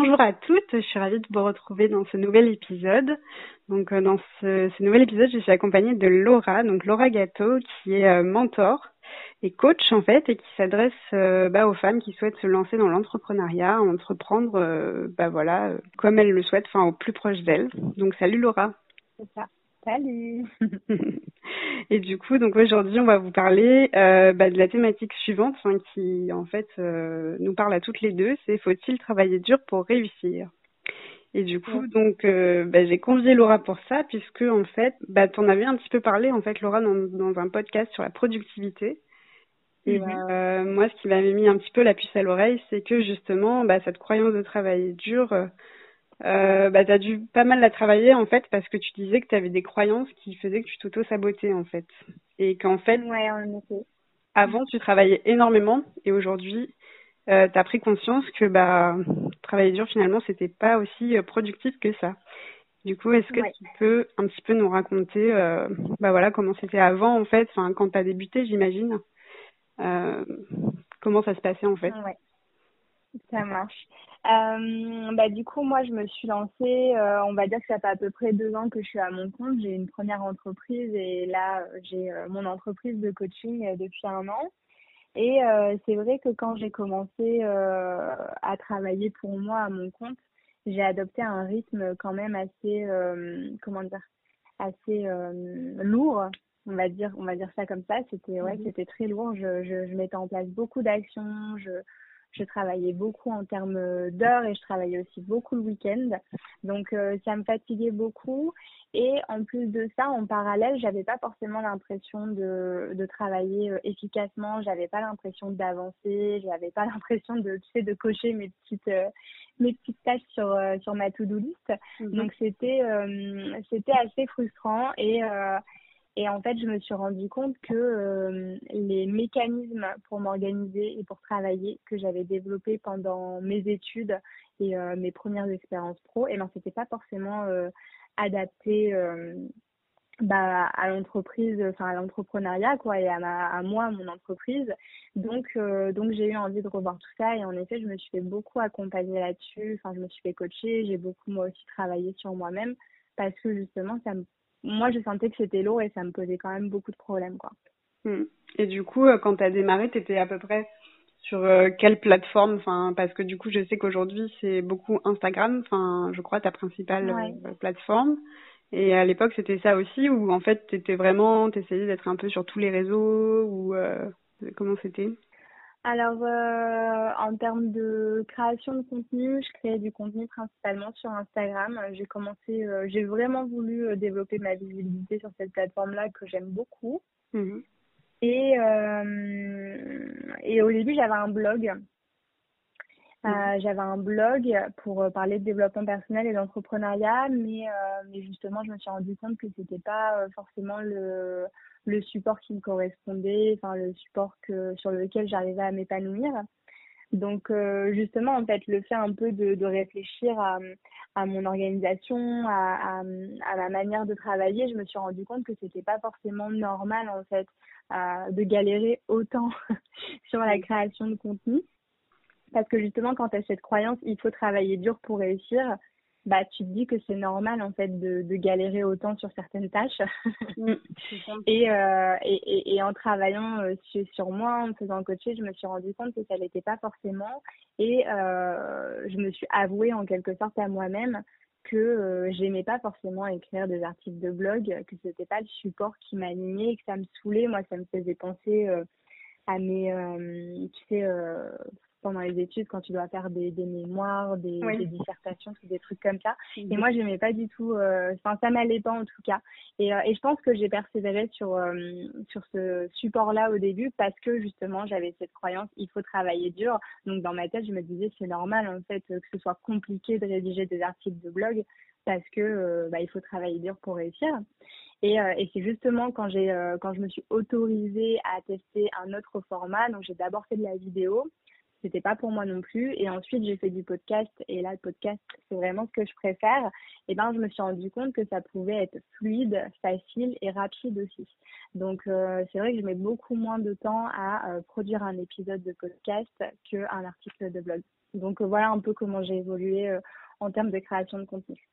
bonjour à toutes, je suis ravie de vous retrouver dans ce nouvel épisode. Donc euh, dans ce, nouvel épisode, je suis accompagnée de Laura, donc Laura Gâteau, qui est euh, mentor et coach en fait, et qui s'adresse euh, bah, aux femmes qui souhaitent se lancer dans l'entrepreneuriat, entreprendre, bah voilà, comme elles le souhaitent, enfin au plus proche d'elles. Donc salut Laura. C'est ça. Salut. et du coup, donc aujourd'hui, on va vous parler euh, bah, de la thématique suivante, qui en fait euh, nous parle à toutes les deux. C'est faut-il travailler dur pour réussir? Et du coup, donc euh, bah, j'ai convié Laura pour ça, puisque en fait, bah, tu en avais un petit peu parlé en fait, Laura, dans, dans un podcast sur la productivité. Et mhm. moi, ce qui m'avait mis un petit peu la puce à l'oreille, c'est que justement, bah, cette croyance de travailler dur euh, bah, tu as dû pas mal la travailler en fait parce que tu disais que tu avais des croyances qui faisaient que tu t'auto-sabotais en fait. Et qu'en fait, ouais, avant tu travaillais énormément et aujourd'hui euh, tu as pris conscience que bah, travailler dur finalement c'était pas aussi euh, productif que ça. Du coup, est-ce que tu peux un petit peu nous raconter euh, bah voilà comment c'était avant en fait, enfin quand tu as débuté, j'imagine. Comment ça se passait en fait? Ouais. Ça marche. Euh, bah, du coup, moi, je me suis lancée, euh, on va dire que ça fait à peu près deux ans que je suis à mon compte. J'ai une première entreprise et là, j'ai euh, mon entreprise de coaching depuis un an. Et c'est vrai que quand j'ai commencé à travailler pour moi à mon compte, j'ai adopté un rythme quand même assez, comment dire, assez lourd on va dire on va dire ça comme ça c'était ouais mmh c'était très lourd je, je, je mettais en place beaucoup d'actions je je travaillais beaucoup en termes d'heures et je travaillais aussi beaucoup le week-end. Donc euh, ça me fatiguait beaucoup. Et en plus de ça, en parallèle, j'avais pas forcément l'impression de, de travailler euh, efficacement. J'avais pas l'impression d'avancer. J'avais pas l'impression de, tu sais, de cocher mes petites, euh, mes petites tâches sur, sur ma to-do list. Mhm. Donc c'était, c'était assez frustrant et et en fait, je me suis rendu compte que euh, les mécanismes pour m'organiser et pour travailler que j'avais développés pendant mes études et euh, mes premières expériences pro, et eh ben c'était pas forcément euh, adapté bah, à l'entreprise, enfin à l'entrepreneuriat quoi, et à, ma, à moi, à mon entreprise. Donc donc j'ai eu envie de revoir tout ça et en effet, je me suis fait beaucoup accompagner là-dessus. Enfin, je me suis fait coacher, j'ai beaucoup moi aussi travaillé sur moi-même parce que justement ça me moi, je sentais que c'était lourd et ça me posait quand même beaucoup de problèmes, quoi. Hmm. Et du coup, euh, quand tu as démarré, tu étais à peu près sur euh, quelle plateforme? Enfin, Parce que du coup, je sais qu'aujourd'hui, c'est beaucoup Instagram, enfin, je crois, ta principale euh, plateforme. Et à l'époque, c'était ça aussi, où en fait, tu étais vraiment, tu essayais d'être un peu sur tous les réseaux, ou comment c'était? Alors, euh, en termes de création de contenu, je créais du contenu principalement sur Instagram. J'ai commencé, euh, j'ai vraiment voulu euh, développer ma visibilité sur cette plateforme-là que j'aime beaucoup. Mhm. Et, et au début, j'avais un blog. Mhm. j'avais un blog pour parler de développement personnel et d'entrepreneuriat, mais, mais justement, je me suis rendu compte que c'était pas forcément le, le support qui me correspondait, enfin le support que sur lequel j'arrivais à m'épanouir. Donc euh, justement en fait le fait un peu de, de réfléchir à, à mon organisation, à, à, à, ma manière de travailler, je me suis rendu compte que c'était pas forcément normal en fait euh, de galérer autant sur la création de contenu parce que justement quand tu as cette croyance il faut travailler dur pour réussir bah tu te dis que c'est normal en fait de, de galérer autant sur certaines tâches. Mm, et, euh, et, et, en travaillant euh, sur, sur, moi en me faisant coacher je me suis rendu compte que ça l'était pas forcément. Et euh, je me suis avouée en quelque sorte à moi-même que euh, j'aimais pas forcément écrire des articles de blog que c'était pas le support qui m'animait que ça me saoulait. Moi ça me faisait penser euh, à mes tu sais pendant les études quand tu dois faire des, des mémoires, des, des, dissertations, des trucs comme ça. Et moi, je n'aimais pas du tout, euh, enfin, ça m'allait pas en tout cas. Et, euh, et je pense que j'ai persévéré sur, euh, sur ce support-là au début parce que justement, j'avais cette croyance, il faut travailler dur. Donc, dans ma tête, je me disais, c'est normal en fait que ce soit compliqué de rédiger des articles de blog parce que bah, il faut travailler dur pour réussir. Et, et c'est justement quand j'ai quand je me suis autorisée à tester un autre format, donc j'ai d'abord fait de la vidéo, c'était pas pour moi non plus. Et ensuite, j'ai fait du podcast. Et là, le podcast, c'est vraiment ce que je préfère. Et ben, je me suis rendu compte que ça pouvait être fluide, facile et rapide aussi. Donc, euh, c'est vrai que je mets beaucoup moins de temps à euh, produire un épisode de podcast qu'un article de blog. Donc voilà un peu comment j'ai évolué en termes de création de contenu.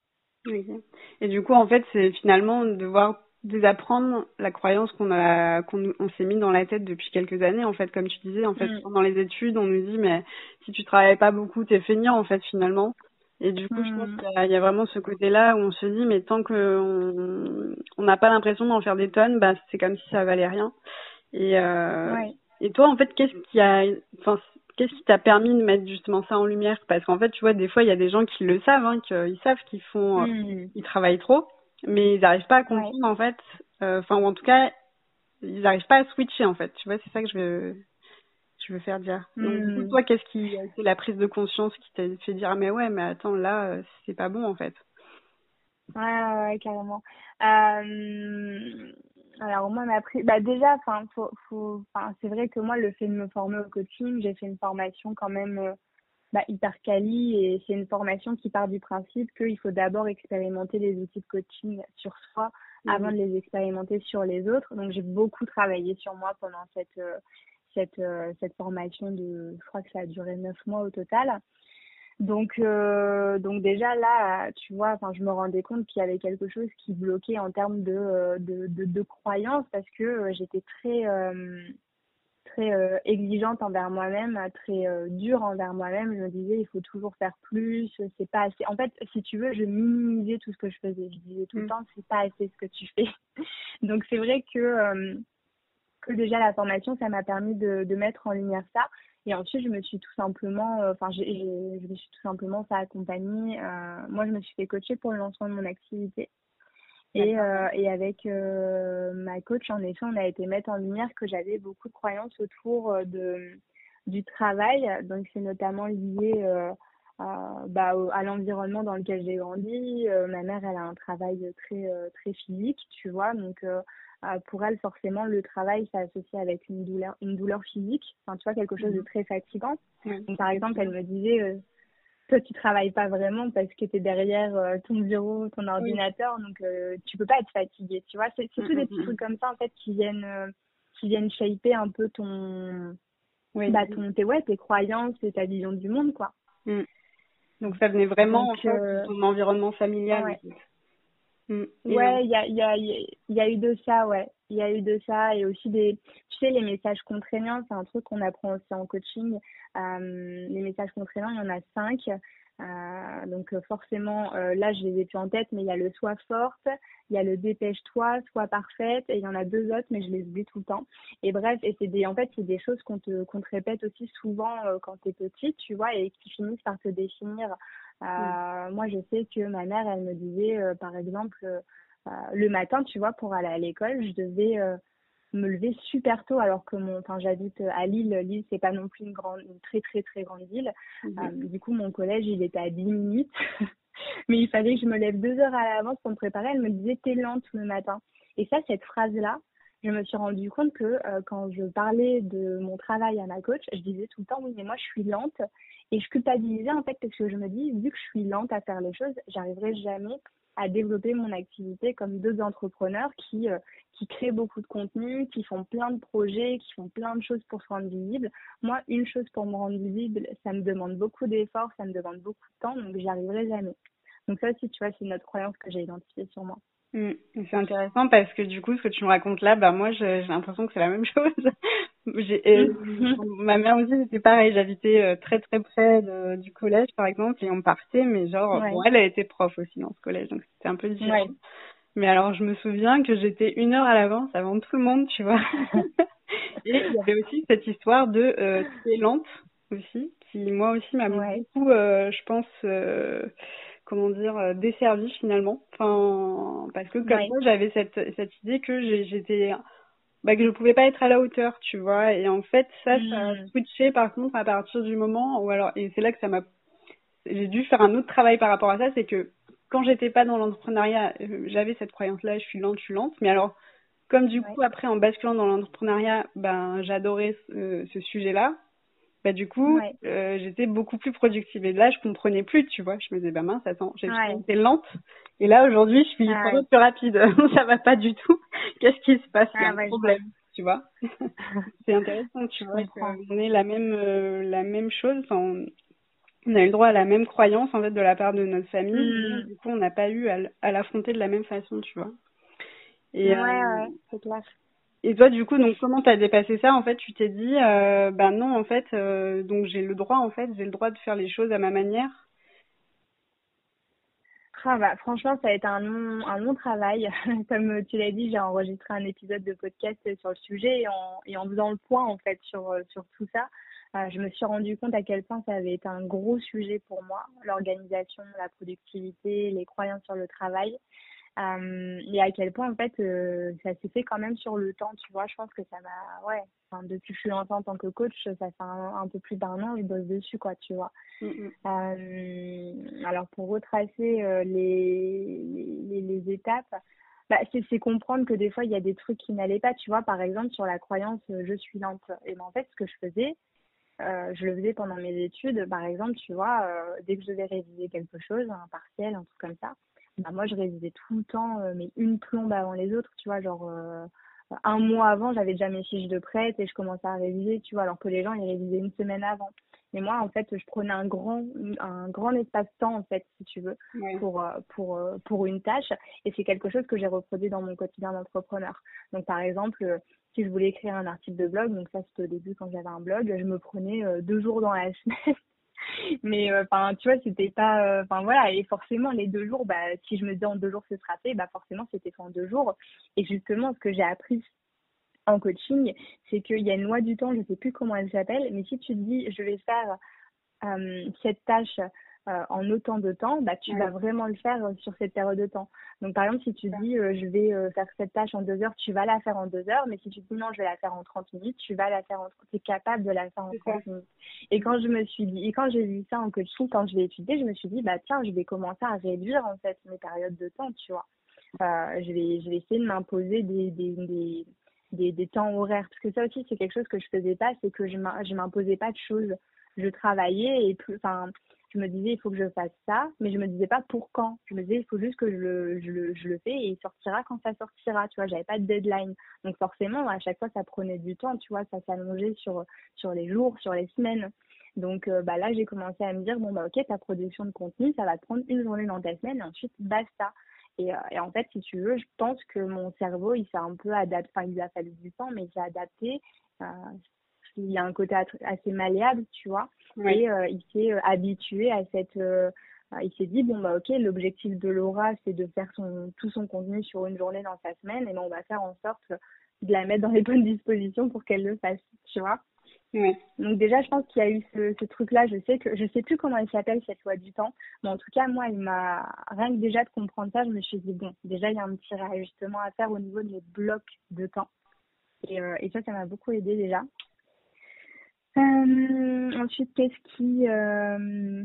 Et du coup, en fait, c'est finalement devoir désapprendre la croyance qu'on a qu'on on s'est mis dans la tête depuis quelques années en fait comme tu disais en fait mm. dans les études on nous dit mais si tu travailles pas beaucoup t'es feignant en fait finalement et du coup je pense mm. qu'il y, a vraiment ce côté là où on se dit mais tant que on n'a pas l'impression d'en faire des tonnes bah c'est comme si ça valait rien et euh, et toi en fait qu'est-ce qui a enfin qu'est-ce qui t'a permis de mettre justement ça en lumière? Parce qu'en fait, tu vois, des fois, il y a des gens qui le savent, hein, qu'ils savent qu'ils font, euh, mm. ils travaillent trop, mais ils n'arrivent pas à comprendre en fait. Euh, enfin, ou en tout cas, ils n'arrivent pas à switcher en fait. Tu vois, c'est ça que je veux, je veux faire dire. Donc, mm. toi, qu'est-ce qui, c'est la prise de conscience qui t'a fait dire, ah, mais ouais, mais attends, là, euh, c'est pas bon en fait. Ouais, ouais, carrément. Euh, alors moi, m'a pris, bah déjà, enfin, faut, faut, enfin, c'est vrai que moi, le fait de me former au coaching, j'ai fait une formation quand même bah, hyper quali et c'est une formation qui part du principe qu'il faut d'abord expérimenter les outils de coaching sur soi mmh. avant de les expérimenter sur les autres. Donc j'ai beaucoup travaillé sur moi pendant cette euh, cette euh, cette formation de, je crois que ça a duré neuf mois au total. Donc, euh, donc déjà là, tu vois, enfin, je me rendais compte qu'il y avait quelque chose qui bloquait en termes de, euh, de, de, de croyances parce que j'étais très, euh, très exigeante envers moi-même, très dure envers moi-même. Je me disais, il faut toujours faire plus, c'est pas assez. En fait, si tu veux, je minimisais tout ce que je faisais. Je disais tout le mmh. temps, c'est pas assez ce que tu fais. donc c'est vrai que, que déjà la formation, ça m'a permis de, de mettre en lumière ça. Et ensuite, je me suis tout simplement, euh, enfin, je me suis tout simplement fait accompagner. Euh, moi, je me suis fait coacher pour le lancement de mon activité. Et, euh, et avec ma coach, en effet, on a été mettre en lumière que j'avais beaucoup de croyances autour de, du travail. Donc, c'est notamment lié à, bah, à l'environnement dans lequel j'ai grandi. ma mère, elle a un travail très, très physique, tu vois. Donc, euh, pour elle, forcément, le travail, s'associe avec une douleur, une douleur physique, enfin, tu vois, quelque chose de mhm. très fatigant. Donc, par exemple, elle me disait, euh, toi, tu travailles pas vraiment parce que tu es derrière euh, ton bureau, ton ordinateur, donc tu peux pas être fatigué, tu vois. C'est tous des petits trucs comme ça, en fait, qui viennent, qui viennent shaper un peu ton, oui. bah, ton, tes, ouais, tes croyances et ta vision du monde, quoi. Mm. Donc, ça venait vraiment de ton environnement familial. Mm. Ouais, il y a, y, a, y a eu de ça, ouais. Il y a eu de ça et aussi des, tu sais, les messages contraignants, c'est un truc qu'on apprend aussi en coaching. Euh, les messages contraignants, il y en a cinq. Euh, donc euh, forcément, euh, là, je les ai plus en tête, mais il y a le sois forte, il y a le dépêche-toi, sois parfaite, et il y en a deux autres, mais je les oublie tout le temps. Et bref, et c'est des, en fait, c'est des choses qu'on te, qu'on te répète aussi souvent euh, quand tu es petite, tu vois, et qui finissent par te définir Mm. Moi, je sais que ma mère, elle me disait, par exemple, euh, le matin, tu vois, pour aller à l'école, je devais me lever super tôt alors que mon enfin j'habite à Lille. Lille c'est pas non plus une grande une très très très grande ville. Mm-hmm. du coup mon collège il était à 10 minutes. Mais il fallait que je me lève deux heures à l'avance pour me préparer. Elle me disait t'es lente le matin. Et ça cette phrase là je me suis rendu compte que quand je parlais de mon travail à ma coach je disais tout le temps oui mais moi je suis lente. Et je culpabilisais en fait parce que je me dis, vu que je suis lente à faire les choses, j'arriverai jamais à développer mon activité comme d'autres entrepreneurs qui, euh, qui créent beaucoup de contenu, qui font plein de projets, qui font plein de choses pour se rendre visible. Moi, une chose pour me rendre visible, ça me demande beaucoup d'efforts, ça me demande beaucoup de temps, donc j'y arriverai jamais. Donc ça aussi, tu vois, c'est une autre croyance que j'ai identifiée sur moi. Mm. C'est intéressant parce que du coup, ce que tu me racontes là, bah moi, j'ai l'impression que c'est la même chose. Euh, ma mère aussi, c'était pareil. J'habitais euh, très très près du collège, par exemple, et on partait, mais genre, bon, elle a été prof aussi dans ce collège, donc c'était un peu différent. Mais alors, je me souviens que j'étais une heure à l'avance avant tout le monde, tu vois. et il y avait aussi cette histoire de euh, lente aussi, qui moi aussi m'a beaucoup, euh, je pense. Euh, comment dire euh, desservie finalement. Enfin parce que comme moi j'avais cette cette idée que j'étais bah, que je pouvais pas être à la hauteur tu vois. Et en fait ça ça a hmm. switché par contre à partir du moment où alors et c'est là que ça m'a j'ai dû faire un autre travail par rapport à ça c'est que quand j'étais pas dans l'entrepreneuriat euh, j'avais cette croyance là je suis lente je suis lente. Mais alors comme du coup après en basculant dans l'entrepreneuriat ben j'adorais ce, ce sujet là bah, du coup, euh, j'étais beaucoup plus productive. Et là, je comprenais plus, tu vois. Je me disais, bah mince, attends, j'ai été lente. Et là, aujourd'hui, je suis ah, plus rapide. ça va pas du tout. Qu'est-ce qui se passe? Il y a ah, un problème, tu vois. c'est intéressant, tu vois, qu'on ait la même, euh, la même chose. on a eu le droit à la même croyance en fait de la part de notre famille. Mm. Du coup, on n'a pas eu à, l'affronter de la même façon, tu vois. Et, ouais, ouais, c'est clair. Et toi, du coup, donc comment t'as dépassé ça? En fait, tu t'es dit, euh, ben non, en fait, euh, donc j'ai le droit, en fait, j'ai le droit de faire les choses à ma manière? Ah bah, franchement, ça a été un long, travail. Comme tu l'as dit, j'ai enregistré un épisode de podcast sur le sujet et en, faisant le point en fait sur, sur tout ça, euh, je me suis rendu compte à quel point ça avait été un gros sujet pour moi, l'organisation, la productivité, les croyances sur le travail. Euh, et à quel point en fait euh, ça s'est fait quand même sur le temps tu vois. Je pense que ça m'a ouais. Enfin, depuis que je suis lancée en tant que coach ça fait un, peu plus d'un an je bosse dessus quoi tu vois. Mm, euh, alors pour retracer euh, les, les, les étapes bah, c'est comprendre que des fois il y a des trucs qui n'allaient pas tu vois. Par exemple sur la croyance je suis lente. Et ben en fait ce que je faisais euh, je le faisais pendant mes études par exemple tu vois euh, dès que je devais réviser quelque chose un partiel un truc comme ça bah, moi je révisais tout le temps, euh, mais une plombe avant les autres, tu vois, genre euh, un mois avant, j'avais déjà mes fiches de prête et je commençais à réviser, tu vois, alors que les gens, ils révisaient une semaine avant. Mais moi, en fait, je prenais un grand, un grand espace-temps, en fait, si tu veux, pour, euh, pour, pour une tâche. Et c'est quelque chose que j'ai reproduit dans mon quotidien d'entrepreneur. Donc, par exemple, si je voulais écrire un article de blog, donc ça, c'était au début quand j'avais un blog, je me prenais deux jours dans la semaine mais euh, enfin tu vois c'était pas euh, enfin voilà et forcément les deux jours bah si je me disais en deux jours ce sera fait bah forcément c'était en deux jours. Et justement ce que j'ai appris en coaching c'est qu'il y a une loi du temps je sais plus comment elle s'appelle mais si tu te dis je vais faire euh, cette tâche euh, en autant de temps, bah, tu vas vraiment le faire euh, sur cette période de temps. Donc, par exemple, si tu dis euh, je vais faire cette tâche en deux heures, tu vas la faire en deux heures, mais si tu dis non, je vais la faire en 30 minutes, tu vas la faire en tu es capable de la faire en 30 minutes. Et quand je me suis dit, et quand j'ai vu ça en coaching, quand je l'ai étudié, je me suis dit, bah tiens, je vais commencer à réduire en fait mes périodes de temps, tu vois. je, vais, je vais essayer de m'imposer des, des, des des, des, temps horaires. Parce que ça aussi, c'est quelque chose que je faisais pas, c'est que je m'imposais pas de choses. Je travaillais et plus, enfin, je me disais il faut que je fasse ça, mais je me disais pas pour quand. Je me disais il faut juste que je le, je le, je le fais et il sortira quand ça sortira, tu vois, j'avais pas de deadline. Donc forcément, à chaque fois ça prenait du temps, tu vois, ça s'allongeait sur sur les jours, sur les semaines. Donc euh, bah là, j'ai commencé à me dire bon bah OK, ta production de contenu, ça va te prendre une journée dans ta semaine et ensuite basta. Et, euh, en fait, si tu veux, je pense que mon cerveau, il s'est un peu adapté, enfin, il a fallu du temps, mais il s'est adapté. Euh, il y a un côté assez malléable, tu vois. Et euh, il s'est euh, habitué à cette. Euh, il s'est dit bon bah ok, l'objectif de Laura c'est de faire son tout son contenu sur une journée dans sa semaine, et ben on va faire en sorte de la mettre dans les bonnes dispositions pour qu'elle le fasse, tu vois. Donc déjà, je pense qu'il y a eu ce, ce truc-là. Je sais que je sais plus comment il s'appelle cette loi du temps, mais en tout cas, moi, il m'a rien que déjà de comprendre ça, je me suis dit bon, déjà il y a un petit réajustement à faire au niveau de mes blocs de temps. Et, et ça, ça m'a beaucoup aidé déjà. Euh, ensuite, qu'est-ce qui... Euh,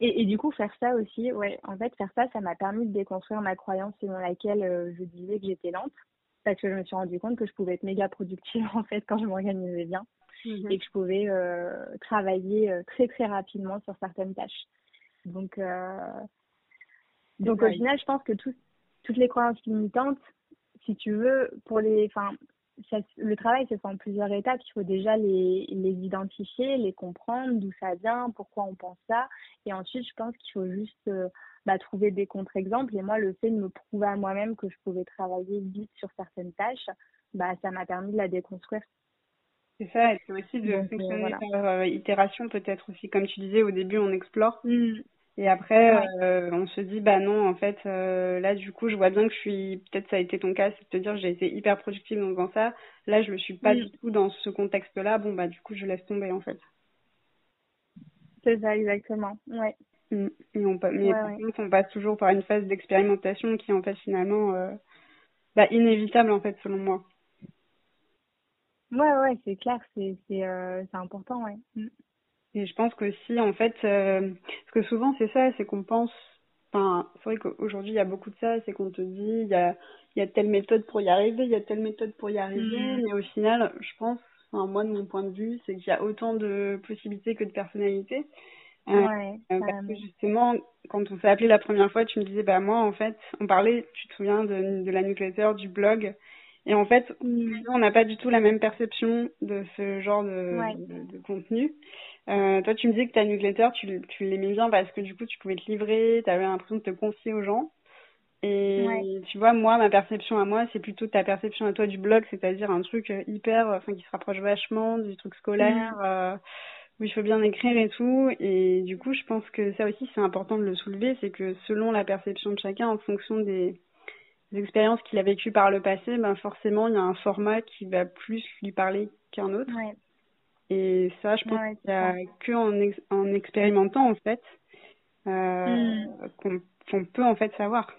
et, et, du coup, faire ça aussi, ouais, en fait, faire ça, ça m'a permis de déconstruire ma croyance selon laquelle euh, je disais que j'étais lente. Parce que je me suis rendu compte que je pouvais être méga productive, en fait, quand je m'organisais bien. Mhm. Et que je pouvais travailler très, très rapidement sur certaines tâches. Donc, donc au final, je pense que tout, toutes les croyances limitantes, si tu veux, pour les, enfin, le travail fait en plusieurs étapes. Il faut déjà les, les identifier, les comprendre, d'où ça vient, pourquoi on pense ça. Et ensuite, je pense qu'il faut juste euh, bah, trouver des contre-exemples. Et moi, le fait de me prouver à moi-même que je pouvais travailler vite sur certaines tâches, bah, ça m'a permis de la déconstruire. C'est ça, et c'est aussi de euh, fonctionner par euh, itération peut-être aussi. Comme tu disais, au début, on explore. Mmh. Et après, euh, on se dit, bah non, en fait, euh, là, du coup, je vois bien que je suis, peut-être ça a été ton cas, c'est de te dire, j'ai été hyper productive dans faisant ça. Là, je ne suis pas du tout dans ce contexte-là. Bon, bah, du coup, je laisse tomber, en fait. C'est ça, exactement. Ouais. Mm. Et on, mais on passe toujours par une phase d'expérimentation qui est, en fait, finalement, euh, bah, inévitable, en fait, selon moi. Ouais, ouais, c'est clair, c'est important, ouais. Et je pense que si, en fait, euh, parce que souvent c'est ça, c'est qu'on pense, enfin, c'est vrai qu'aujourd'hui il y a beaucoup de ça, c'est qu'on te dit, il y a, il y a telle méthode pour y arriver, il y a telle méthode pour y arriver, mm. mais au final, je pense, enfin, moi de mon point de vue, c'est qu'il y a autant de possibilités que de personnalités. Euh, ouais, euh, parce que justement, quand on s'est appelé la première fois, tu me disais, bah moi, en fait, on parlait, tu te souviens de, de la newsletter, du blog, et en fait, mm. on n'a pas du tout la même perception de ce genre de, de, de contenu. Euh, toi, tu me disais que ta newsletter, tu, tu l'aimais bien parce que du coup, tu pouvais te livrer, tu avais l'impression de te confier aux gens. Et tu vois, moi, ma perception à moi, c'est plutôt ta perception à toi du blog, c'est-à-dire un truc euh, hyper, enfin, qui se rapproche vachement du truc scolaire, mm. euh, où il faut bien écrire et tout. Et du coup, je pense que ça aussi, c'est important de le soulever, c'est que selon la perception de chacun, en fonction des, expériences qu'il a vécues par le passé, ben forcément, il y a un format qui va plus lui parler qu'un autre. Et ça, je pense qu'il n'y a que en, en, expérimentant, en fait, euh, mm. qu'on peut en fait savoir.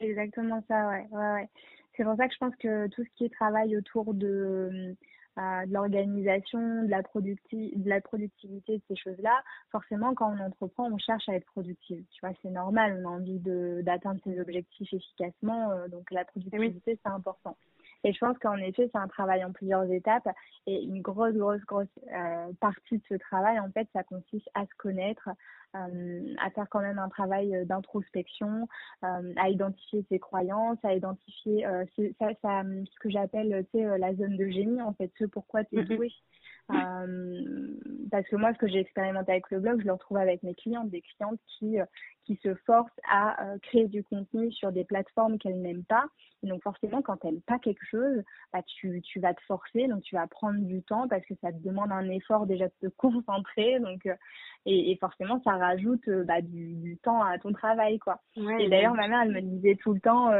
Exactement ça, ouais. ouais, ouais. C'est pour ça que je pense que tout ce qui est travail autour de, euh, de l'organisation, de, la de la productivité, de ces choses-là, forcément, quand on entreprend, on cherche à être productif. Tu vois, c'est normal, on a envie d'atteindre ses objectifs efficacement, euh, donc la productivité, c'est important. Et je pense qu'en effet, c'est un travail en plusieurs étapes. Et une grosse, grosse, grosse euh, partie de ce travail, en fait, ça consiste à se connaître, à faire quand même un travail euh, d'introspection, euh, à identifier ses croyances, à identifier euh, ça, ça, ce que j'appelle la zone de génie, en fait, ce pourquoi tu es doué. Euh, parce que moi, ce que j'ai expérimenté avec le blog, je le retrouve avec mes clientes, des clientes qui, euh, qui se forcent à euh, créer du contenu sur des plateformes qu'elles n'aiment pas. Et donc forcément, quand elles n'aiment pas quelque chose, bah, tu, tu vas te forcer, donc tu vas prendre du temps parce que ça te demande un effort déjà de te concentrer. Donc, et, et forcément, ça rajoute bah, du, du, temps à ton travail. quoi. et d'ailleurs, ma mère, elle me disait tout le temps,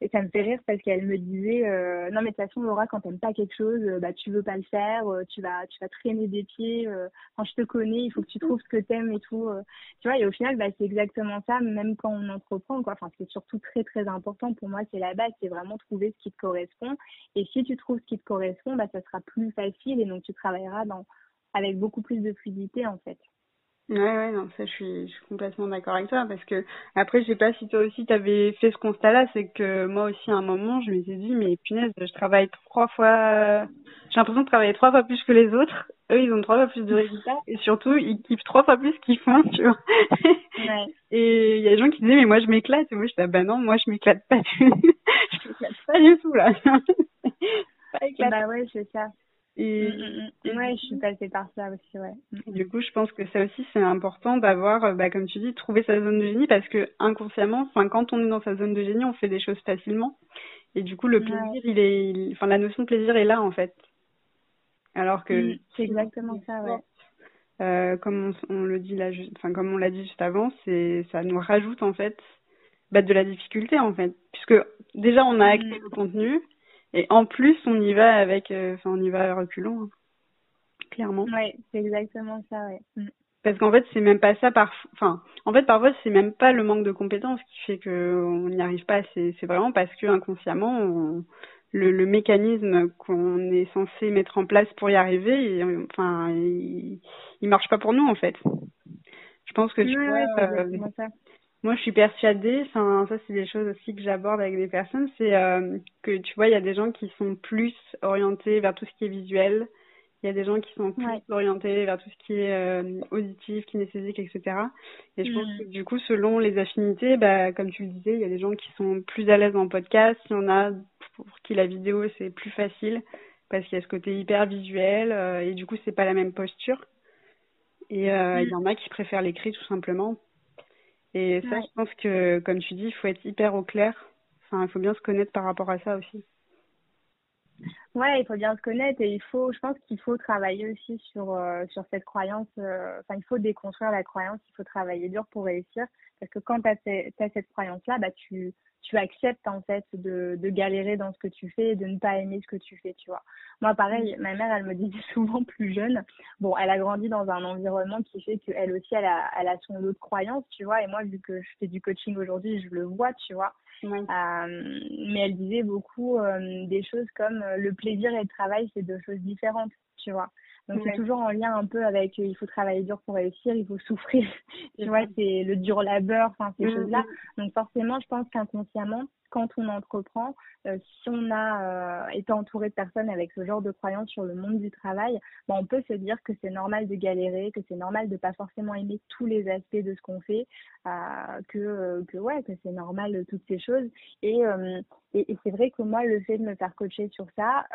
et ça me fait rire parce qu'elle me disait, non mais de toute façon, Laura, quand t'aimes pas quelque chose, bah, tu veux pas le faire, tu vas tu vas traîner des pieds. Euh, quand je te connais, il faut que tu trouves ce que t'aimes et tout. Euh. tu vois, et au final, bah, c'est exactement ça, même quand on entreprend, quoi. Enfin, c'est surtout très, très important pour moi, c'est la base, c'est vraiment trouver ce qui te correspond. Et si tu trouves ce qui te correspond, bah, ça sera plus facile et donc tu travailleras dans, avec beaucoup plus de fluidité, en fait. Ouais, ouais, non, ça, je suis, je suis complètement d'accord avec toi, parce que, après, je sais pas si toi aussi t'avais fait ce constat-là, c'est que moi aussi, à un moment, je me suis dit, mais punaise, je travaille trois fois, j'ai l'impression de travailler trois fois plus que les autres. Eux, ils ont trois fois plus de résultats, et surtout, ils kiffent trois fois plus qu'ils font, tu vois. Ouais. et il y a des gens qui disaient, mais moi, je m'éclate, et moi, je dis, ah, bah non, moi, je m'éclate pas du je m'éclate pas du tout, là. pas éclaté. Bah ouais, c'est ça. Et, mm, mm, mm. ouais, je suis passée par ça aussi, ouais. Du coup, je pense que ça aussi, c'est important d'avoir, euh, bah, comme tu dis, trouver sa zone de génie parce que inconsciemment, quand on est dans sa zone de génie, on fait des choses facilement. Et du coup, le plaisir, il est, enfin, la notion de plaisir est là, en fait. Alors que. c'est exactement ça, ouais. Euh, comme on, le dit là, enfin, comme on l'a dit juste avant, c'est, ça nous rajoute, en fait, bah, de la difficulté, en fait. Puisque déjà, on a accès au contenu et en plus, on y va avec, euh, enfin, on y va reculant, hein. clairement. Ouais, c'est exactement ça, ouais. Mm. Parce qu'en fait, c'est même pas ça par, enfin, en fait, parfois, c'est même pas le manque de compétences qui fait que on n'y arrive pas. C'est, vraiment parce que inconsciemment, le, le mécanisme qu'on est censé mettre en place pour y arriver, enfin, il, il marche pas pour nous, en fait. Je pense que tu vois, euh, ça. Moi, je suis persuadée, enfin, ça, c'est des choses aussi que j'aborde avec des personnes, c'est euh, que tu vois, il y a des gens qui sont plus orientés vers tout ce qui est visuel, il y a des gens qui sont plus orientés vers tout ce qui est euh, auditif, kinesthésique, etc. Et je pense mm. que du coup, selon les affinités, bah, comme tu le disais, il y a des gens qui sont plus à l'aise en podcast, il y en a pour qui la vidéo c'est plus facile parce qu'il y a ce côté hyper visuel euh, et du coup, c'est pas la même posture. Et il y mm. en a qui préfèrent l'écrit tout simplement et ça, je pense que, comme tu dis, il faut être hyper au clair. Enfin, il faut bien se connaître par rapport à ça aussi. Ouais, il faut bien se connaître et il faut, je pense qu'il faut travailler aussi sur euh, sur cette croyance. Euh, enfin, il faut déconstruire la croyance. Il faut travailler dur pour réussir. Parce que quand tu as, cette croyance-là, bah tu tu acceptes en fait de, de galérer dans ce que tu fais et de ne pas aimer ce que tu fais, tu vois. Moi, pareil, ma mère, elle me disait souvent plus jeune. Bon, elle a grandi dans un environnement qui fait qu'elle aussi, elle a, elle a son lot de croyances, tu vois. Et moi, vu que je fais du coaching aujourd'hui, je le vois, tu vois. Euh, mais elle disait beaucoup euh, des choses comme euh, le plaisir et le travail, c'est deux choses différentes, tu vois. Donc c'est toujours en lien un peu avec il faut travailler dur pour réussir, il faut souffrir. tu vois, c'est le dur labeur, enfin ces mmh, choses-là. Mmh. Donc forcément, je pense qu'inconsciemment, quand on entreprend, euh, si on a euh, été entouré de personnes avec ce genre de croyances sur le monde du travail, ben, on peut se dire que c'est normal de galérer, que c'est normal de pas forcément aimer tous les aspects de ce qu'on fait, euh, que, ouais, que c'est normal toutes ces choses. Et, c'est vrai que moi, le fait de me faire coacher sur ça,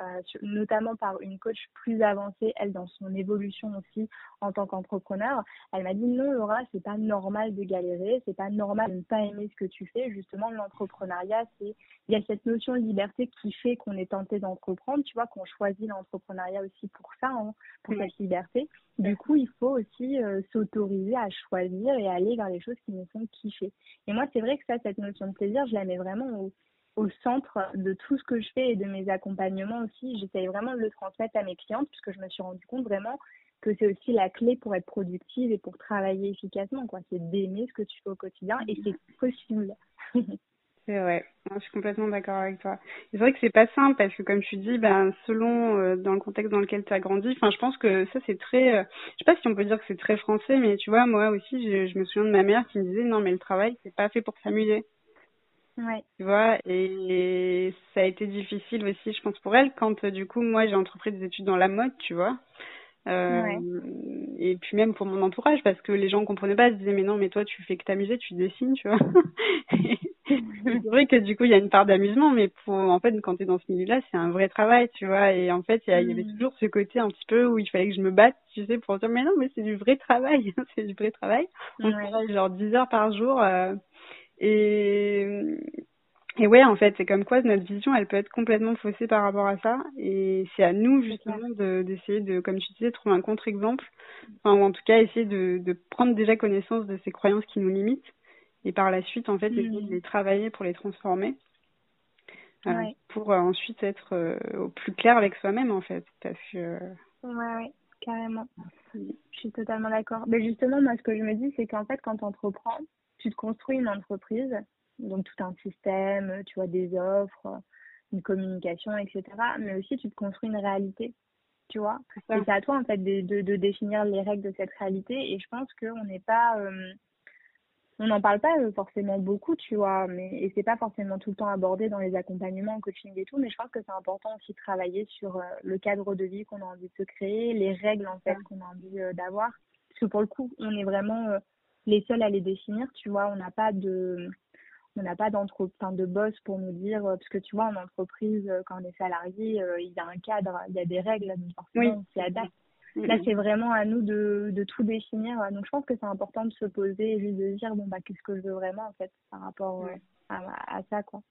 notamment par une coach plus avancée, elle dans son évolution aussi en tant qu'entrepreneur. Elle m'a dit non Laura, c'est pas normal de galérer, c'est pas normal de ne pas aimer ce que tu fais. Justement, l'entrepreneuriat, c'est il y a cette notion de liberté qui fait qu'on est tenté d'entreprendre, tu vois, qu'on choisit l'entrepreneuriat aussi pour ça, hein, pour cette liberté. Du coup, il faut aussi euh, s'autoriser à choisir et aller vers les choses qui nous font kiffer. Et moi, c'est vrai que ça, cette notion de plaisir, je la mets vraiment au, au centre de tout ce que je fais et de mes accompagnements aussi. J'essaye vraiment de le transmettre à mes clientes puisque je me suis rendu compte vraiment que c'est aussi la clé pour être productive et pour travailler efficacement. quoi. C'est d'aimer ce que tu fais au quotidien et c'est possible. C'est vrai, je suis complètement d'accord avec toi. C'est vrai que c'est pas simple parce que comme tu dis, ben selon euh, dans le contexte dans lequel tu as grandi, enfin je pense que ça c'est très, euh, je sais pas si on peut dire que c'est très français, mais tu vois moi aussi je, je, me souviens de ma mère qui me disait non mais le travail c'est pas fait pour s'amuser. Ouais. Tu vois, et ça a été difficile aussi, je pense, pour elle, quand du coup, moi, j'ai entrepris des études dans la mode, tu vois. Euh, ouais. Et puis même pour mon entourage, parce que les gens comprenaient pas, ils se disaient, mais non, mais toi, tu fais que t'amuser, tu dessines, tu vois. c'est vrai que du coup, il y a une part d'amusement, mais pour, en fait, quand tu es dans ce milieu-là, c'est un vrai travail, tu vois. Et en fait, il y, y, avait mm. toujours ce côté un petit peu où il fallait que je me batte, tu sais, pour dire, mais non, mais c'est du vrai travail, c'est du vrai travail. On ouais. travaille genre 10 heures par jour. Euh, et, et ouais, en fait, c'est comme quoi notre vision, elle peut être complètement faussée par rapport à ça. Et c'est à nous, justement, d'essayer de, comme tu disais, trouver un contre-exemple. Enfin, ou en tout cas, essayer de, de prendre déjà connaissance de ces croyances qui nous limitent. Et par la suite, en fait, mmh. essayer de les travailler pour les transformer. Euh, ouais. Pour euh, ensuite être euh, au plus clair avec soi-même, en fait. Parce que. Ouais, ouais, carrément. Je suis totalement d'accord. Mais justement, moi, ce que je me dis, c'est qu'en fait, quand on entreprend, tu te construis une entreprise, donc tout un système, tu vois, des offres, une communication, etc. Mais aussi, tu te construis une réalité, tu vois. Et c'est à toi, en fait, de, de, de, définir les règles de cette réalité. Et je pense qu'on n'est pas. Euh, on n'en parle pas forcément beaucoup, tu vois, mais et c'est pas forcément tout le temps abordé dans les accompagnements, coaching et tout, mais je pense que c'est important aussi de travailler sur euh, le cadre de vie qu'on a envie de se créer, les règles en fait qu'on a envie euh, d'avoir, parce que pour le coup, on est vraiment euh, les seuls à les définir, tu vois, on n'a pas de on n'a pas d'entreprise de boss pour nous dire parce que tu vois en entreprise quand on est salarié il y a un cadre il y a des règles donc forcément oui. on s'y adapte là c'est vraiment à nous de, de tout définir donc je pense que c'est important de se poser et juste de dire bon bah qu'est-ce que je veux vraiment en fait par rapport ouais. à, à, ça quoi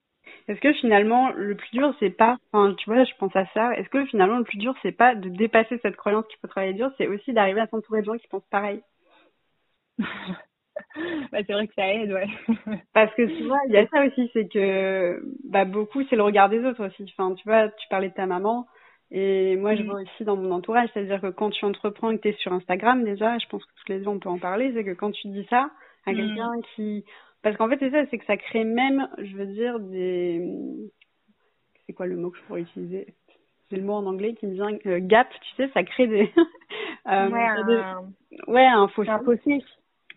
est-ce que finalement le plus dur c'est pas enfin tu vois je pense à ça est-ce que finalement le plus dur c'est pas de dépasser cette croyance qu'il faut travailler dur c'est aussi d'arriver à s'entourer de gens qui pensent pareil? Bah, c'est vrai que ça aide, ouais. Parce que tu vois, il y a ça aussi, c'est que bah, beaucoup, c'est le regard des autres aussi. Enfin, tu vois, tu parlais de ta maman, et moi, je mm. vois aussi dans mon entourage, c'est-à-dire que quand tu entreprends et que tu es sur Instagram, déjà, je pense que tous les deux, on peut en parler, c'est que quand tu dis ça à mm. quelqu'un qui. Parce qu'en fait, c'est ça, c'est que ça crée même, je veux dire, des. C'est quoi le mot que je pourrais utiliser? C'est le mot en anglais qui me vient euh, gap, tu sais, ça crée des. euh, ouais, un... Des... ouais, un fossé.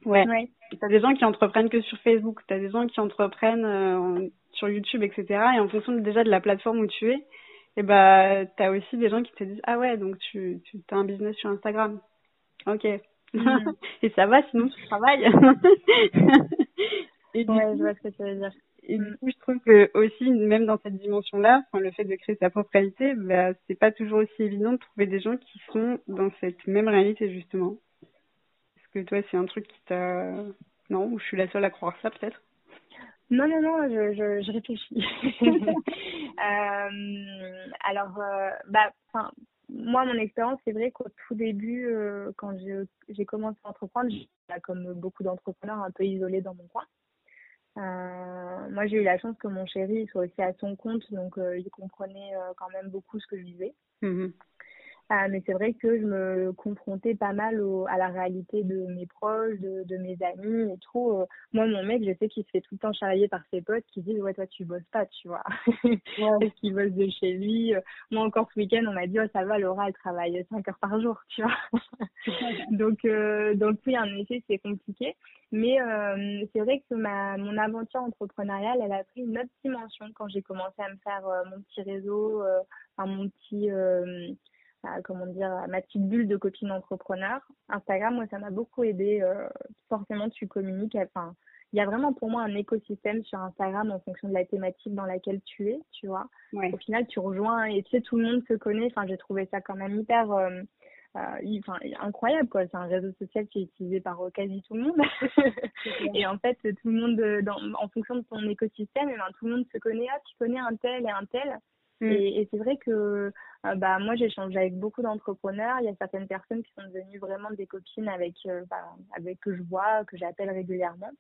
Ouais. ouais. T'as des gens qui entreprennent que sur Facebook, t'as des gens qui entreprennent euh, sur YouTube, etc. Et en fonction déjà de la plateforme où tu es, et bah t'as aussi des gens qui te disent ah ouais donc tu tu as un business sur Instagram, ok. Mm. et ça va sinon tu travailles. et ouais, coup, je vois ce que tu veux dire. Et du coup, je trouve que aussi, même dans cette dimension-là, enfin, le fait de créer sa propre réalité, bah, c'est pas toujours aussi évident de trouver des gens qui sont dans cette même réalité justement que toi, c'est un truc qui t'a. Non, ou je suis la seule à croire ça, peut-être Non, non, non, je, je, je réfléchis. euh, alors, euh, bah, moi, mon expérience, c'est vrai qu'au tout début, euh, quand j'ai commencé à entreprendre, j'étais comme beaucoup d'entrepreneurs, un peu isolée dans mon coin. Moi, j'ai eu la chance que mon chéri soit aussi à son compte, donc il comprenait quand même beaucoup ce que je vivais. Mmh. Ah, mais c'est vrai que je me confrontais pas mal au, à la réalité de mes proches, de, de mes amis et tout. Euh, moi, mon mec, je sais qu'il se fait tout le temps charrier par ses potes qui disent Ouais, toi, tu bosses pas, tu vois. Est-ce qu'il bosse de chez lui Moi, encore ce week-end, on m'a dit Oh, ça va, Laura, elle travaille 5 heures par jour, tu vois. donc, euh, donc, oui, en effet, c'est compliqué. Mais euh, c'est vrai que ma, mon aventure entrepreneuriale, elle a pris une autre dimension quand j'ai commencé à me faire euh, mon petit réseau, euh, enfin, mon petit comment dire, ma petite bulle de copine entrepreneur. Instagram, moi, ça m'a beaucoup aidé. Euh, forcément, tu communiques. Enfin, il y a vraiment pour moi un écosystème sur Instagram en fonction de la thématique dans laquelle tu es, tu vois. Ouais. Au final, tu rejoins et tu sais, tout le monde se connaît. Enfin, j'ai trouvé ça quand même hyper. Euh, enfin, incroyable quoi. C'est un réseau social qui est utilisé par quasi tout le monde. et en fait, tout le monde, dans, en fonction de ton écosystème, et eh ben, tout le monde se connaît. Ah, tu connais un tel et un tel. Mm. Et, c'est vrai que bah, moi, j'échange avec beaucoup d'entrepreneurs. Il y a certaines personnes qui sont devenues vraiment des copines avec, bah, avec que je vois, que j'appelle régulièrement.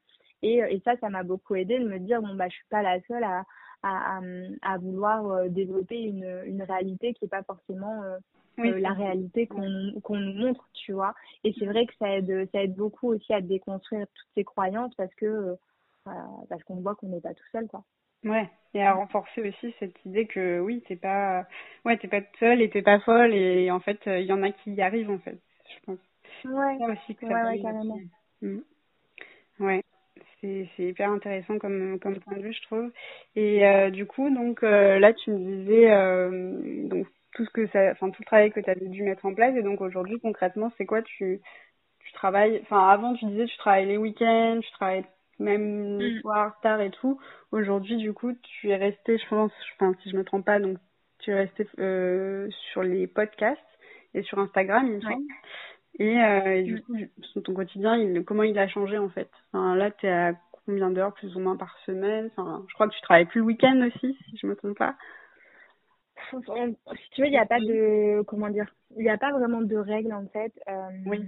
Et, et ça, ça m'a beaucoup aidé de me dire, bon, bah, je suis pas la seule à, à, à vouloir développer une, une réalité qui n'est pas forcément euh, la réalité qu'on nous montre, tu vois. Et c'est vrai que ça aide, ça aide beaucoup aussi à déconstruire toutes ces croyances parce que euh, parce qu'on voit qu'on n'est pas tout seul, quoi. Ouais, et à renforcer aussi cette idée que oui, t'es pas, ouais, t'es pas seule et t'es pas folle et en fait, il y en a qui y arrivent en fait, je pense. Ouais. aussi que ça ouais, carrément. Mm. Ouais. C'est hyper intéressant comme, comme point de vue, je trouve. Et euh, du coup, donc là, tu me disais, donc tout ce que ça, enfin tout le travail que tu as dû mettre en place. Et donc aujourd'hui, concrètement, c'est quoi? Tu, tu travailles, enfin avant tu disais tu travailles les week-ends, tu travailles même le mm. soir tard et tout. Aujourd'hui, du coup, tu es resté, je pense, enfin si je me trompe pas, donc tu es resté euh, sur les podcasts et sur Instagram, il me semble. Et, euh, et, du mm. coup, ton quotidien, il, comment il a changé en fait? Enfin, Là, tu es à combien d'heures plus ou moins par semaine? Enfin, Je crois que tu travailles plus le week-end aussi, si je me trompe pas si tu veux, il n'y a pas de, comment dire, il n'y a pas vraiment de règles en fait. Euh, oui.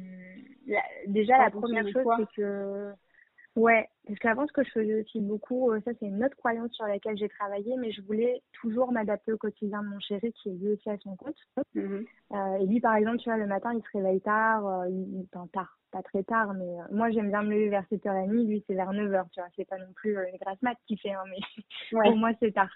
déjà, la première chose, c'est que, ouais, parce qu'avant, ce que je faisais aussi beaucoup, euh, ça c'est une autre croyance sur laquelle j'ai travaillé, mais je voulais toujours m'adapter au quotidien de mon chéri qui est lui aussi à son compte. Mm-hmm. euh, et lui, par exemple, tu vois, le matin, il se réveille tard, euh, il, enfin, tard, pas très tard, mais moi j'aime bien me lever vers 7h30, lui c'est vers 9h, tu vois, c'est pas non plus une grasse mat qui fait, hein, mais pour moi c'est tard.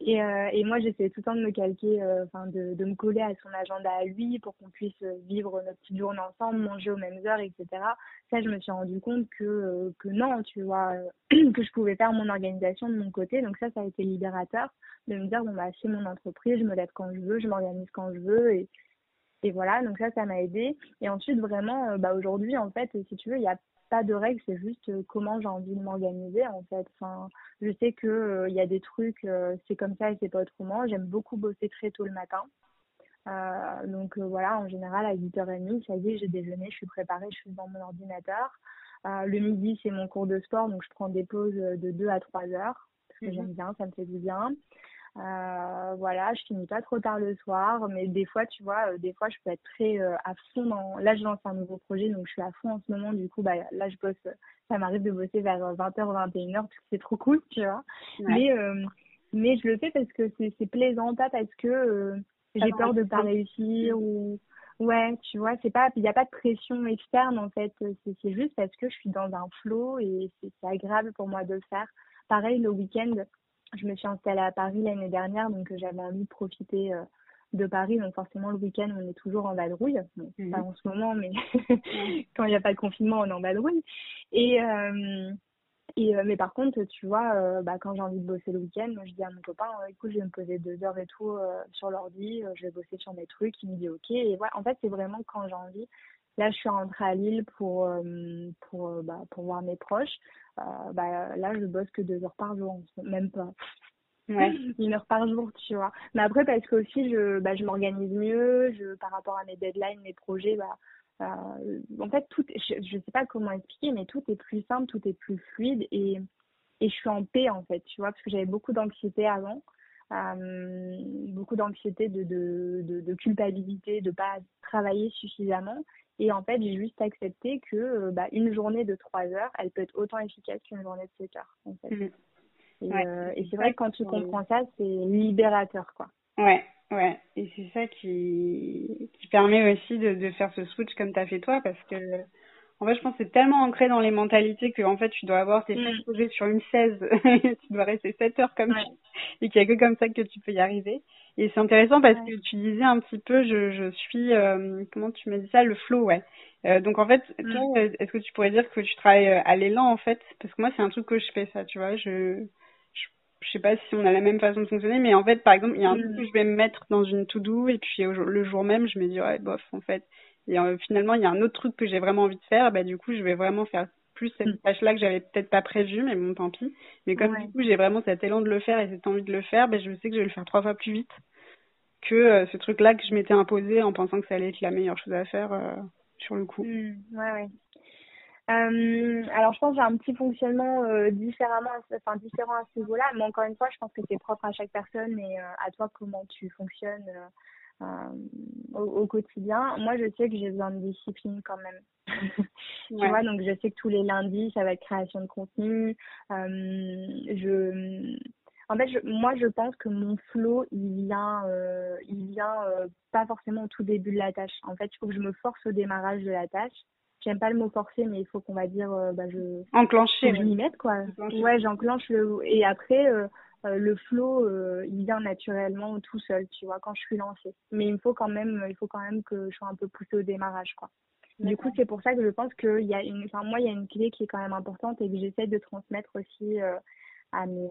Et, euh, et moi, j'essayais tout le temps de me calquer, euh, enfin, de, me coller à son agenda à lui pour qu'on puisse vivre notre petite journée ensemble, manger aux mêmes heures, etc. Ça, je me suis rendu compte que, euh, que non, tu vois, que je pouvais faire mon organisation de mon côté. Donc ça, ça a été libérateur de me dire, bon, bah, c'est mon entreprise, je me lève quand je veux, je m'organise quand je veux. Et, et voilà, donc ça, ça m'a aidé. Et ensuite, vraiment, bah, aujourd'hui, en fait, si tu veux, il y a pas de règles, c'est juste euh, comment j'ai envie de m'organiser en fait. Enfin, je sais que euh, il y a des trucs, euh, c'est comme ça et c'est pas autrement. J'aime beaucoup bosser très tôt le matin. donc voilà, en général à 8h30, ça y est, j'ai déjeuné, je suis préparée, je suis devant mon ordinateur. le midi, c'est mon cours de sport, donc je prends des pauses de 2 à 3 heures parce que mmh j'aime bien, ça me fait du bien. Euh, voilà, je finis pas trop tard le soir, mais des fois, tu vois, euh, des fois, je peux être très euh, à fond dans. Là, je lance un nouveau projet, donc je suis à fond en ce moment. Du coup, bah, là, je bosse. Ça m'arrive de bosser vers 20h, 21h, parce que c'est trop cool, tu vois. Mais, mais je le fais parce que c'est plaisant, pas parce que j'ai peur de pas réussir ou. Ouais, tu vois, c'est pas, il n'y a pas de pression externe en fait. C'est juste parce que je suis dans un flow et c'est agréable pour moi de le faire. Pareil, le week-end, je me suis installée à Paris l'année dernière, donc euh, j'avais envie de profiter euh, de Paris. Donc forcément, le week-end, on est toujours en vadrouille. Bon, mhm. Pas en ce moment, mais quand il n'y a pas de confinement, on est en vadrouille. Et, euh, et mais par contre, tu vois, bah, quand j'ai envie de bosser le week-end, moi, je dis à mon copain, écoute, je vais me poser deux heures et tout sur l'ordi, je vais bosser sur mes trucs. Il me dit OK. Et voilà, en fait, c'est vraiment quand j'ai envie. Là, je suis rentrée à Lille pour, pour, bah, pour voir mes proches. Euh, bah, là, je bosse que deux heures par jour, même pas. Ouais. Une heure par jour, tu vois. Mais après, parce que aussi, je, bah, je m'organise mieux, je, par rapport à mes deadlines, mes projets, bah, euh, en fait, tout, je, je sais pas comment expliquer, mais tout est plus simple, tout est plus fluide et, et je suis en paix, en fait, tu vois, parce que j'avais beaucoup d'anxiété avant. Euh, beaucoup d'anxiété, de, de, de, de, culpabilité, de pas travailler suffisamment. Et en fait, j'ai juste accepté que euh, bah, une journée de 3 heures, elle peut être autant efficace qu'une journée de 7 heures. En fait. Mmh. Et, euh, et c'est vrai que quand tu comprends ça, c'est libérateur, quoi. Ouais, ouais. Et c'est ça qui, qui permet aussi de, de faire ce switch comme tu as fait toi, parce que en fait, je pense que c'est tellement ancré dans les mentalités que en fait, tu dois avoir tes mmh. projets sur une 16, tu dois rester 7 heures comme ça, et qu'il n'y a que comme ça que tu peux y arriver. Et c'est intéressant parce que tu disais un petit peu, je, je suis, euh, comment tu m'as dit ça, le flow, ouais. Euh, donc en fait, mm. toi, euh, est-ce que tu pourrais dire que tu travailles à l'élan en fait? Parce que moi, c'est un truc que je fais ça, tu vois. Je, je, je, sais pas si on a la même façon de fonctionner, mais en fait, par exemple, il y a un truc mm. que je vais me mettre dans une to-do et puis le jour même, je me dis ouais, bof, en fait. Et finalement, il y a un autre truc que j'ai vraiment envie de faire, bah du coup, je vais vraiment faire plus cette mm. tâche-là que j'avais peut-être pas prévue, mais bon, tant pis. Mais comme du coup, j'ai vraiment cet élan de le faire et cette envie de le faire, bah, je sais que je vais le faire trois fois plus vite que ce truc-là que je m'étais imposé en pensant que ça allait être la meilleure chose à faire sur le coup. Mmh, ouais, ouais. Euh, alors, je pense que j'ai un petit fonctionnement euh, différemment, enfin, différent à ce niveau-là, mais encore une fois, je pense que c'est propre à chaque personne et euh, à toi comment tu fonctionnes euh, au, au, quotidien. Moi, je sais que j'ai besoin de discipline quand même. tu vois, donc je sais que tous les lundis, ça va être création de contenu. je en fait, je, moi, je pense que mon flow, il vient, euh, il vient pas forcément au tout début de la tâche. En fait, il faut que je me force au démarrage de la tâche j'aime pas le mot forcer, mais il faut qu'on va dire, euh, bah, je. Enclencher. Je m'y mette, quoi. Ouais, j'enclenche le. Et après, euh, euh, le flow, il vient naturellement tout seul, tu vois, quand je suis lancée. Mais il faut quand même, il faut quand même que je sois un peu poussée au démarrage, quoi. Du coup, c'est pour ça que je pense qu'il y a une, enfin, moi, il y a une clé qui est quand même importante et que j'essaie de transmettre aussi à mes,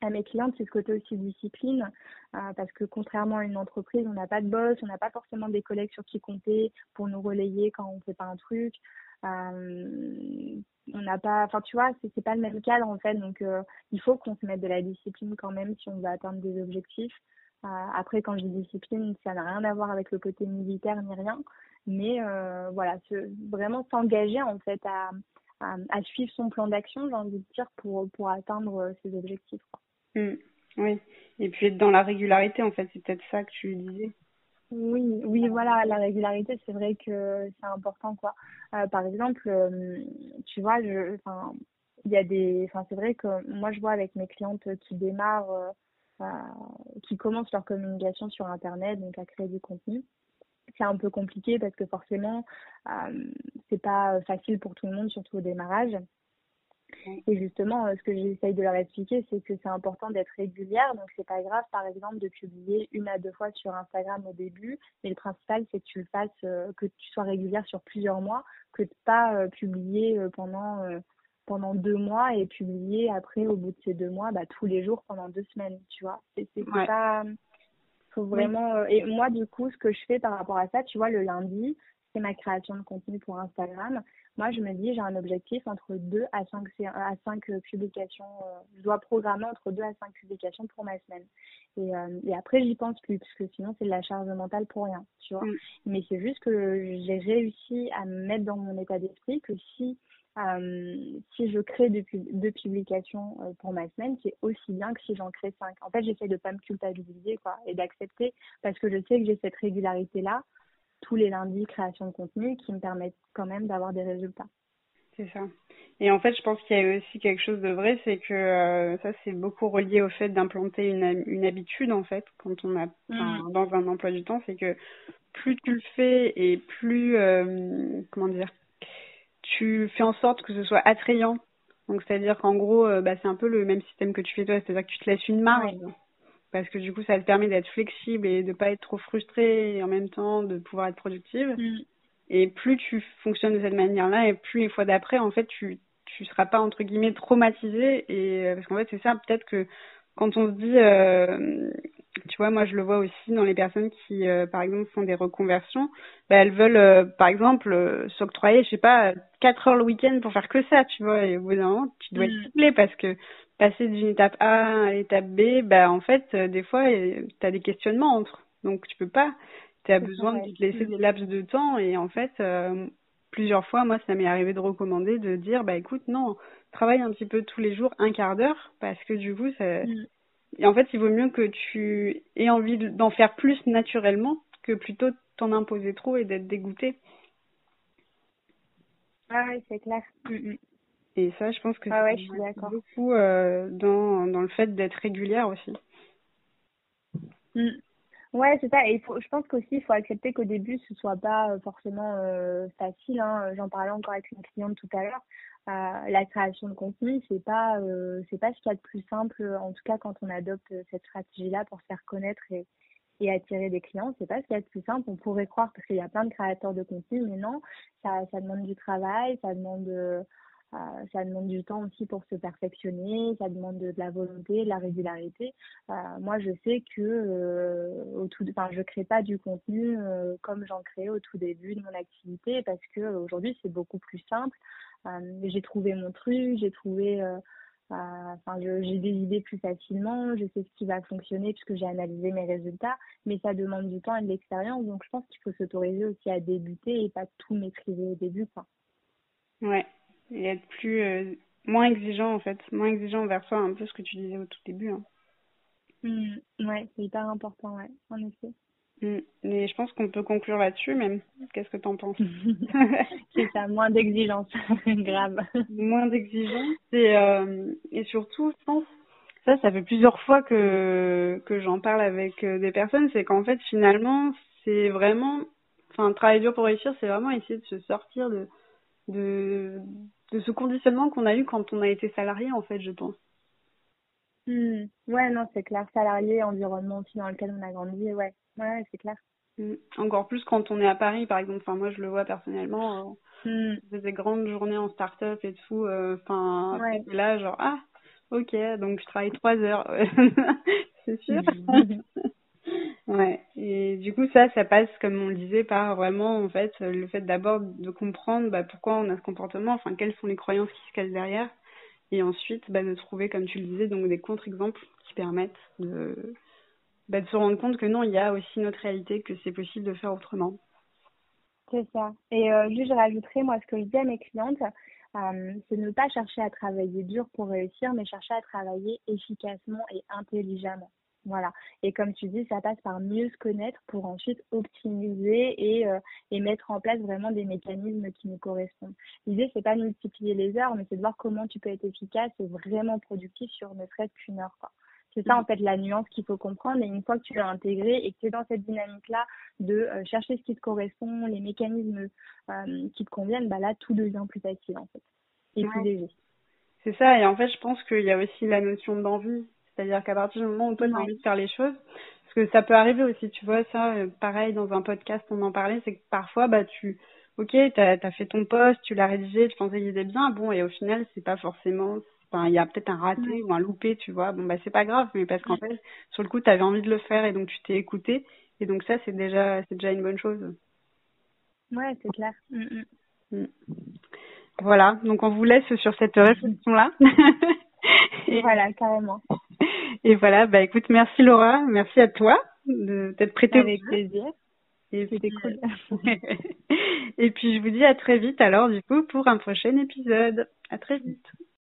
à mes clientes, c'est ce côté aussi discipline, euh, parce que contrairement à une entreprise, on n'a pas de boss, on n'a pas forcément des collègues sur qui compter pour nous relayer quand on ne fait pas un truc. Euh, on n'a pas, enfin tu vois, c'est pas le même cadre en fait, donc euh, il faut qu'on se mette de la discipline quand même si on veut atteindre des objectifs. après, quand je dis discipline, ça n'a rien à voir avec le côté militaire ni rien, mais voilà, vraiment s'engager en fait à, à, suivre son plan d'action, j'ai envie de dire, pour, pour atteindre ses objectifs. Quoi. Mm. oui, et puis être dans la régularité, en fait, c'est peut-être ça que tu disais. Oui, oui, voilà, la régularité, c'est vrai que c'est important, quoi. Euh, par exemple, euh, tu vois, je, enfin, il y a des, enfin, c'est vrai que moi, je vois avec mes clientes qui démarrent, euh, qui commencent leur communication sur Internet, donc à créer du contenu. C'est un peu compliqué parce que forcément, c'est pas facile pour tout le monde, surtout au démarrage. Et justement, euh, ce que j'essaye de leur expliquer, c'est que c'est important d'être régulière. Donc, c'est pas grave, par exemple, de publier une à deux fois sur Instagram au début. Mais le principal, c'est que tu le fasses, euh, que tu sois régulière sur plusieurs mois, que de pas euh, publier pendant pendant deux mois et publier après, au bout de ces deux mois, bah, tous les jours pendant deux semaines. Tu vois, c'est ouais. pas. Faut vraiment. Et moi, du coup, ce que je fais par rapport à ça, tu vois, le lundi, c'est ma création de contenu pour Instagram. Moi, je me dis, j'ai un objectif entre 2 à 5, à 5 publications. Euh, je dois programmer entre 2 à 5 publications pour ma semaine. Et, euh, et après, j'y pense plus, parce que sinon, c'est de la charge mentale pour rien, tu vois. Mm. Mais c'est juste que j'ai réussi à me mettre dans mon état d'esprit que si euh, si je crée deux, deux publications pour ma semaine, c'est aussi bien que si j'en crée cinq. En fait, j'essaie de pas me culpabiliser quoi, et d'accepter parce que je sais que j'ai cette régularité-là tous les lundis création de contenu qui me permettent quand même d'avoir des résultats. C'est ça. Et en fait, je pense qu'il y a aussi quelque chose de vrai, c'est que euh, ça, c'est beaucoup relié au fait d'implanter une, une habitude, en fait, quand on a mm. dans un emploi du temps, c'est que plus tu le fais et plus, euh, comment dire, tu fais en sorte que ce soit attrayant. Donc, c'est-à-dire qu'en gros, euh, bah, c'est un peu le même système que tu fais toi, c'est-à-dire que tu te laisses une marge parce que du coup ça te permet d'être flexible et de pas être trop frustré et en même temps de pouvoir être productive. Mm. Et plus tu fonctionnes de cette manière-là et plus les fois d'après en fait tu tu seras pas entre guillemets traumatisé et euh, parce qu'en fait c'est ça peut-être que quand on se dit euh, tu vois moi je le vois aussi dans les personnes qui euh, par exemple font des reconversions bah, elles veulent euh, par exemple s'octroyer je sais pas quatre heures le week-end pour faire que ça tu vois et au bout d'un moment tu dois être souplé mm. parce que passer d'une étape A à l'étape B, bah en fait, euh, des fois, tu as des questionnements entre. Donc tu peux pas. Tu as besoin de te laisser des laps de temps et en fait, euh, plusieurs fois, moi, ça m'est arrivé de recommander de dire, bah écoute, non, travaille un petit peu tous les jours, un quart d'heure, parce que du coup, ça... Mm. Et en fait, il vaut mieux que tu aies envie d'en faire plus naturellement que plutôt t'en imposer trop et d'être dégoûté. Ah oui, c'est clair. Mm, mm. Et ça, je pense que ah c'est beaucoup euh, dans, dans le fait d'être régulière aussi. Mm. Ouais, c'est ça. Et faut, je pense qu'aussi, il faut accepter qu'au début, ce soit pas euh, forcément euh, facile. Hein. J'en parlais encore avec une cliente tout à l'heure. Euh, la création de contenu, c'est pas, c'est pas ce qu'il y a de plus simple. En tout cas, quand on adopte cette stratégie-là pour se faire connaître et, et attirer des clients, c'est pas ce qu'il y a de plus simple. On pourrait croire parce qu'il y a plein de créateurs de contenu, mais non, ça, ça demande du travail, ça demande euh, ça demande du temps aussi pour se perfectionner, ça demande de, la volonté, de la régularité. Euh, moi, je sais que euh, au tout, enfin, je crée pas du contenu comme j'en créais au tout début de mon activité parce que aujourd'hui c'est beaucoup plus simple. j'ai trouvé mon truc, j'ai trouvé Enfin, j'ai des idées plus facilement, je sais ce qui va fonctionner puisque j'ai analysé mes résultats, mais ça demande du temps et de l'expérience. Donc, je pense qu'il faut s'autoriser aussi à débuter et pas tout maîtriser au début. Quoi. Ouais, et être plus euh, moins exigeant en fait, moins exigeant envers soi, un peu ce que tu disais au tout début. Hein. Mmh, ouais, c'est hyper important, ouais, en effet. Mm. Mais je pense qu'on peut conclure là-dessus même. Qu'est-ce que tu en penses? C'est ça, moins d'exigence, grave. Moins d'exigence et, euh, et surtout, je pense, ça, ça fait plusieurs fois que, que j'en parle avec euh, des personnes, c'est qu'en fait, finalement, c'est vraiment, enfin, travailler dur pour réussir, c'est vraiment essayer de se sortir de, de, de ce conditionnement qu'on a eu quand on a été salarié, en fait, je pense. Hmm. Ouais, non, c'est clair. Salarié, environnement aussi dans lequel on a grandi, ouais. Ouais, c'est clair. Mm. Encore plus quand on est à Paris, par exemple. Enfin, moi, je le vois personnellement. Euh, mm. des grandes journées en start-up et tout. Euh, enfin, là, genre, ah, ok, donc je travaille trois heures. c'est sûr. ouais. Et du coup, ça, ça passe, comme on le disait, par vraiment, en fait, le fait d'abord de comprendre bah, pourquoi on a ce comportement, enfin, quelles sont les croyances qui se cachent derrière. Et ensuite, bah, de trouver, comme tu le disais, donc des contre-exemples qui permettent de bah, de se rendre compte que non, il y a aussi notre réalité, que c'est possible de faire autrement. C'est ça. Et euh, juste, je rajouterais, moi, ce que je dis à mes clientes, euh, c'est ne pas chercher à travailler dur pour réussir, mais chercher à travailler efficacement et intelligemment. Voilà. Et comme tu dis, ça passe par mieux se connaître pour ensuite optimiser et, euh, et mettre en place vraiment des mécanismes qui nous correspondent. L'idée, c'est pas de multiplier les heures, mais c'est de voir comment tu peux être efficace et vraiment productif sur ne serait-ce qu'une heure. Quoi. C'est ça, en fait, la nuance qu'il faut comprendre. Et une fois que tu l'as intégré et que tu es dans cette dynamique-là de euh, chercher ce qui te correspond, les mécanismes euh, qui te conviennent, bah là, tout devient plus facile, en fait. Et plus léger. C'est ça. Et en fait, je pense qu'il y a aussi la notion d'envie. C'est-à-dire qu'à partir du moment où toi, tu as envie de faire les choses, parce que ça peut arriver aussi, tu vois, ça, euh, pareil, dans un podcast, on en parlait, c'est que parfois, bah, tu, ok, tu as, fait ton poste, tu l'as rédigé, tu pensais qu'il était bien, bon, et au final, c'est pas forcément Enfin, il y a peut-être un raté ou un loupé, tu vois. Bon, bah, c'est pas grave, mais parce qu'en fait, sur le coup, tu avais envie de le faire et donc tu t'es écouté. Et donc, ça, c'est déjà, c'est déjà une bonne chose. Ouais, c'est clair. Mm, mm. Mm. Voilà. Donc, on vous laisse sur cette réflexion-là. et voilà, carrément. Et voilà, bah, écoute, merci Laura. Merci à toi de t'être prêtée. Avec plaisir. C'était cool. et puis, je vous dis à très vite alors, du coup, pour un prochain épisode. À très vite.